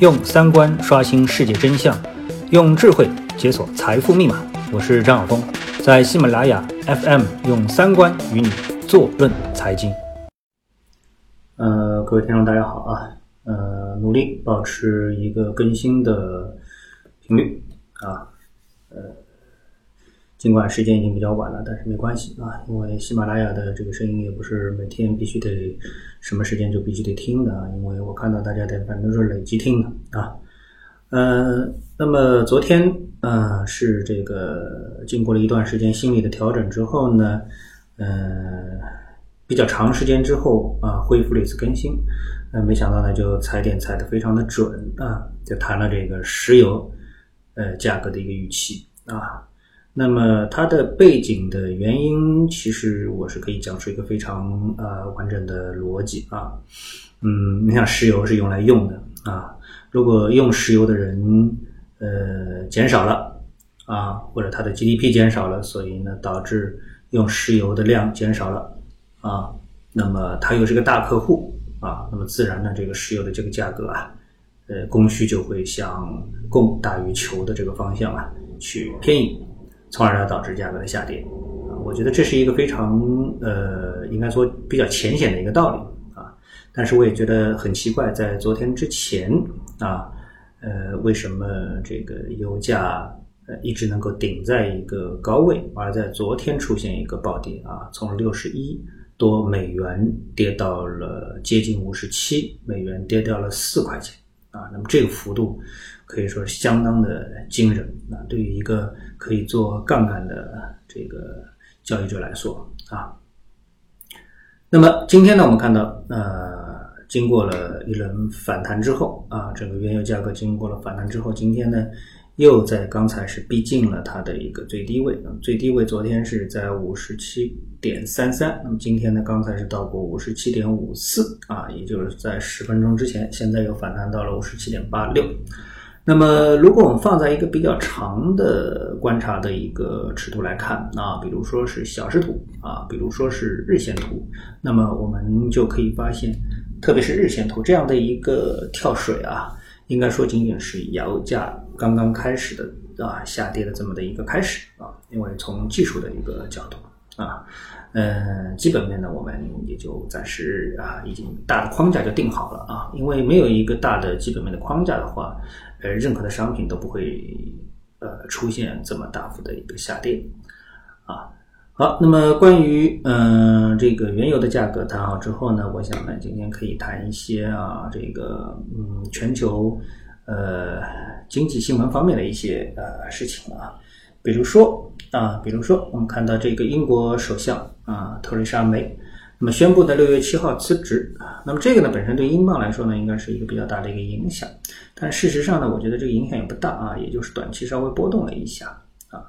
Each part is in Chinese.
用三观刷新世界真相，用智慧解锁财富密码。我是张晓峰，在喜马拉雅 FM 用三观与你坐论财经。呃，各位听众，大家好啊。呃，努力保持一个更新的频率啊。呃。尽管时间已经比较晚了，但是没关系啊，因为喜马拉雅的这个声音也不是每天必须得什么时间就必须得听的啊，因为我看到大家的反正都是累积听的啊。呃，那么昨天呃是这个经过了一段时间心理的调整之后呢，呃比较长时间之后啊恢复了一次更新，呃没想到呢就踩点踩的非常的准啊，就谈了这个石油呃价格的一个预期啊。那么它的背景的原因，其实我是可以讲述一个非常呃完整的逻辑啊。嗯，你像石油是用来用的啊，如果用石油的人呃减少了啊，或者它的 GDP 减少了，所以呢导致用石油的量减少了啊，那么它又是个大客户啊，那么自然呢这个石油的这个价格啊，呃供需就会向供大于求的这个方向啊去偏移。从而呢导致价格的下跌，啊，我觉得这是一个非常呃，应该说比较浅显的一个道理啊。但是我也觉得很奇怪，在昨天之前啊，呃，为什么这个油价呃一直能够顶在一个高位，而在昨天出现一个暴跌啊，从六十一多美元跌到了接近五十七美元，跌掉了四块钱啊。那么这个幅度。可以说相当的惊人啊！对于一个可以做杠杆的这个交易者来说啊，那么今天呢，我们看到呃，经过了一轮反弹之后啊，整个原油价格经过了反弹之后，今天呢。又在刚才是逼近了它的一个最低位，那么最低位昨天是在五十七点三三，那么今天呢刚才是到过五十七点五四啊，也就是在十分钟之前，现在又反弹到了五十七点八六。那么如果我们放在一个比较长的观察的一个尺度来看啊，比如说是小时图啊，比如说是日线图，那么我们就可以发现，特别是日线图这样的一个跳水啊。应该说，仅仅是油价刚刚开始的啊下跌的这么的一个开始啊，因为从技术的一个角度啊，嗯，基本面呢，我们也就暂时啊，已经大的框架就定好了啊，因为没有一个大的基本面的框架的话，呃，任何的商品都不会呃出现这么大幅的一个下跌啊。好，那么关于嗯这个原油的价格谈好之后呢，我想呢今天可以谈一些啊这个嗯全球呃经济新闻方面的一些呃事情啊，比如说啊比如说我们看到这个英国首相啊特蕾莎梅，那么宣布的六月七号辞职啊，那么这个呢本身对英镑来说呢应该是一个比较大的一个影响，但事实上呢我觉得这个影响也不大啊，也就是短期稍微波动了一下啊。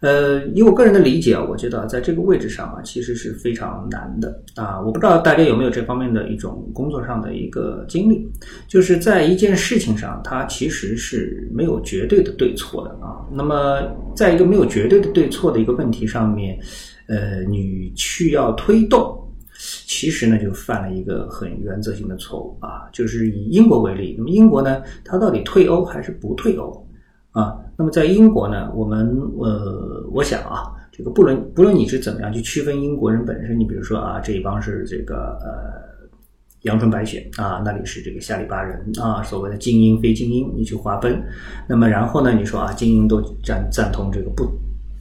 呃，以我个人的理解啊，我觉得在这个位置上啊，其实是非常难的啊。我不知道大家有没有这方面的一种工作上的一个经历，就是在一件事情上，它其实是没有绝对的对错的啊。那么，在一个没有绝对的对错的一个问题上面，呃，你去要推动，其实呢，就犯了一个很原则性的错误啊。就是以英国为例，那么英国呢，它到底退欧还是不退欧？啊，那么在英国呢，我们呃，我想啊，这个不论不论你是怎么样去区分英国人本身，你比如说啊，这一帮是这个呃阳春白雪啊，那里是这个下里巴人啊，所谓的精英非精英，你去划分，那么然后呢，你说啊，精英都赞赞同这个不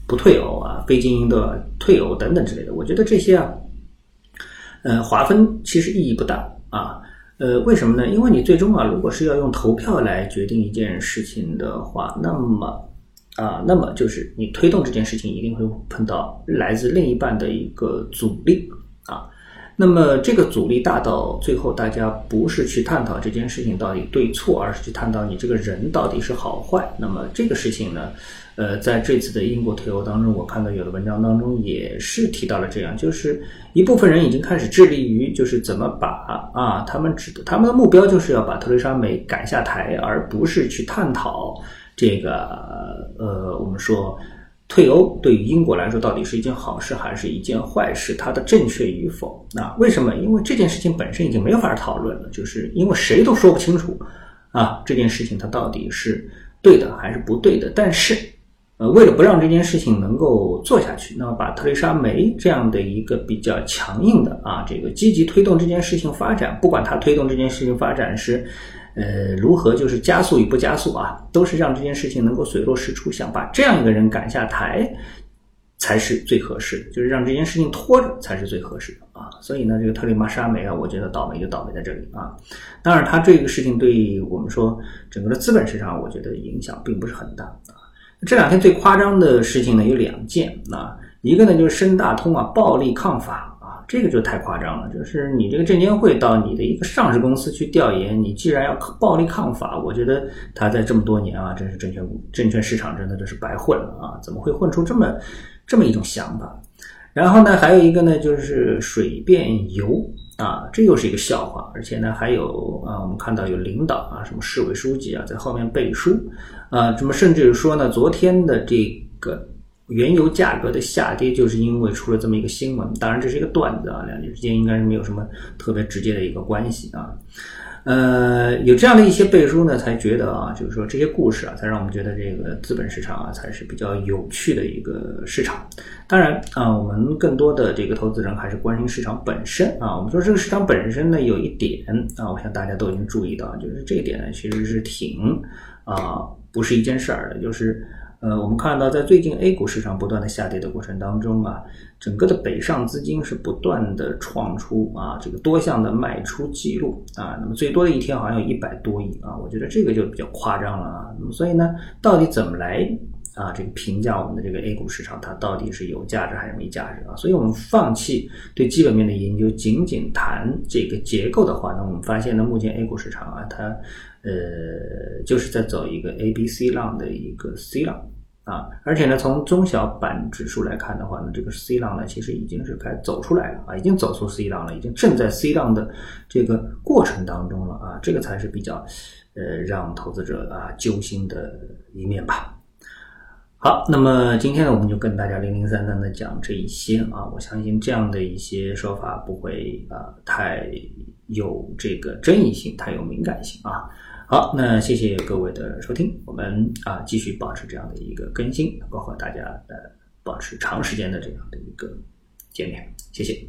不退欧啊，非精英的退欧等等之类的，我觉得这些啊，呃，划分其实意义不大啊。呃，为什么呢？因为你最终啊，如果是要用投票来决定一件事情的话，那么啊，那么就是你推动这件事情一定会碰到来自另一半的一个阻力啊。那么这个阻力大到最后，大家不是去探讨这件事情到底对错，而是去探讨你这个人到底是好坏。那么这个事情呢？呃，在这次的英国退欧当中，我看到有的文章当中也是提到了这样，就是一部分人已经开始致力于，就是怎么把啊，他们指的他们的目标就是要把特蕾莎梅赶下台，而不是去探讨这个呃，我们说退欧对于英国来说到底是一件好事还是一件坏事，它的正确与否？那为什么？因为这件事情本身已经没法讨论了，就是因为谁都说不清楚。啊，这件事情它到底是对的还是不对的？但是，呃，为了不让这件事情能够做下去，那么把特蕾莎梅这样的一个比较强硬的啊，这个积极推动这件事情发展，不管他推动这件事情发展是。呃，如何就是加速与不加速啊，都是让这件事情能够水落石出，想把这样一个人赶下台，才是最合适的，就是让这件事情拖着才是最合适的啊。所以呢，这个特里玛莎梅啊，我觉得倒霉就倒霉在这里啊。当然，他这个事情对我们说整个的资本市场，我觉得影响并不是很大啊。这两天最夸张的事情呢有两件啊，一个呢就是深大通啊暴力抗法。这个就太夸张了，就是你这个证监会到你的一个上市公司去调研，你既然要暴力抗法，我觉得他在这么多年啊，真是证券证券市场真的就是白混了啊！怎么会混出这么这么一种想法？然后呢，还有一个呢，就是水变油啊，这又是一个笑话，而且呢，还有啊，我们看到有领导啊，什么市委书记啊，在后面背书啊，什么甚至于说呢，昨天的这个。原油价格的下跌，就是因为出了这么一个新闻。当然，这是一个段子啊，两者之间应该是没有什么特别直接的一个关系啊。呃，有这样的一些背书呢，才觉得啊，就是说这些故事啊，才让我们觉得这个资本市场啊，才是比较有趣的一个市场。当然啊，我们更多的这个投资人还是关心市场本身啊。我们说这个市场本身呢，有一点啊，我想大家都已经注意到，就是这一点呢，其实是挺啊，不是一件事儿的，就是。呃，我们看到在最近 A 股市场不断的下跌的过程当中啊，整个的北上资金是不断的创出啊这个多项的卖出记录啊，那么最多的一天好像有一百多亿啊，我觉得这个就比较夸张了啊。那么所以呢，到底怎么来啊这个评价我们的这个 A 股市场它到底是有价值还是没价值啊？所以我们放弃对基本面的研究，仅仅谈这个结构的话，那我们发现呢，目前 A 股市场啊它。呃，就是在走一个 A B C 浪的一个 C 浪啊，而且呢，从中小板指数来看的话呢，这个 C 浪呢，其实已经是开走出来了啊，已经走出 C 浪了，已经正在 C 浪的这个过程当中了啊，这个才是比较呃让投资者啊揪心的一面吧。好，那么今天呢，我们就跟大家零零散散的讲这一些啊，我相信这样的一些说法不会啊太有这个争议性，太有敏感性啊。好，那谢谢各位的收听，我们啊继续保持这样的一个更新，包括大家呃保持长时间的这样的一个见面，谢谢。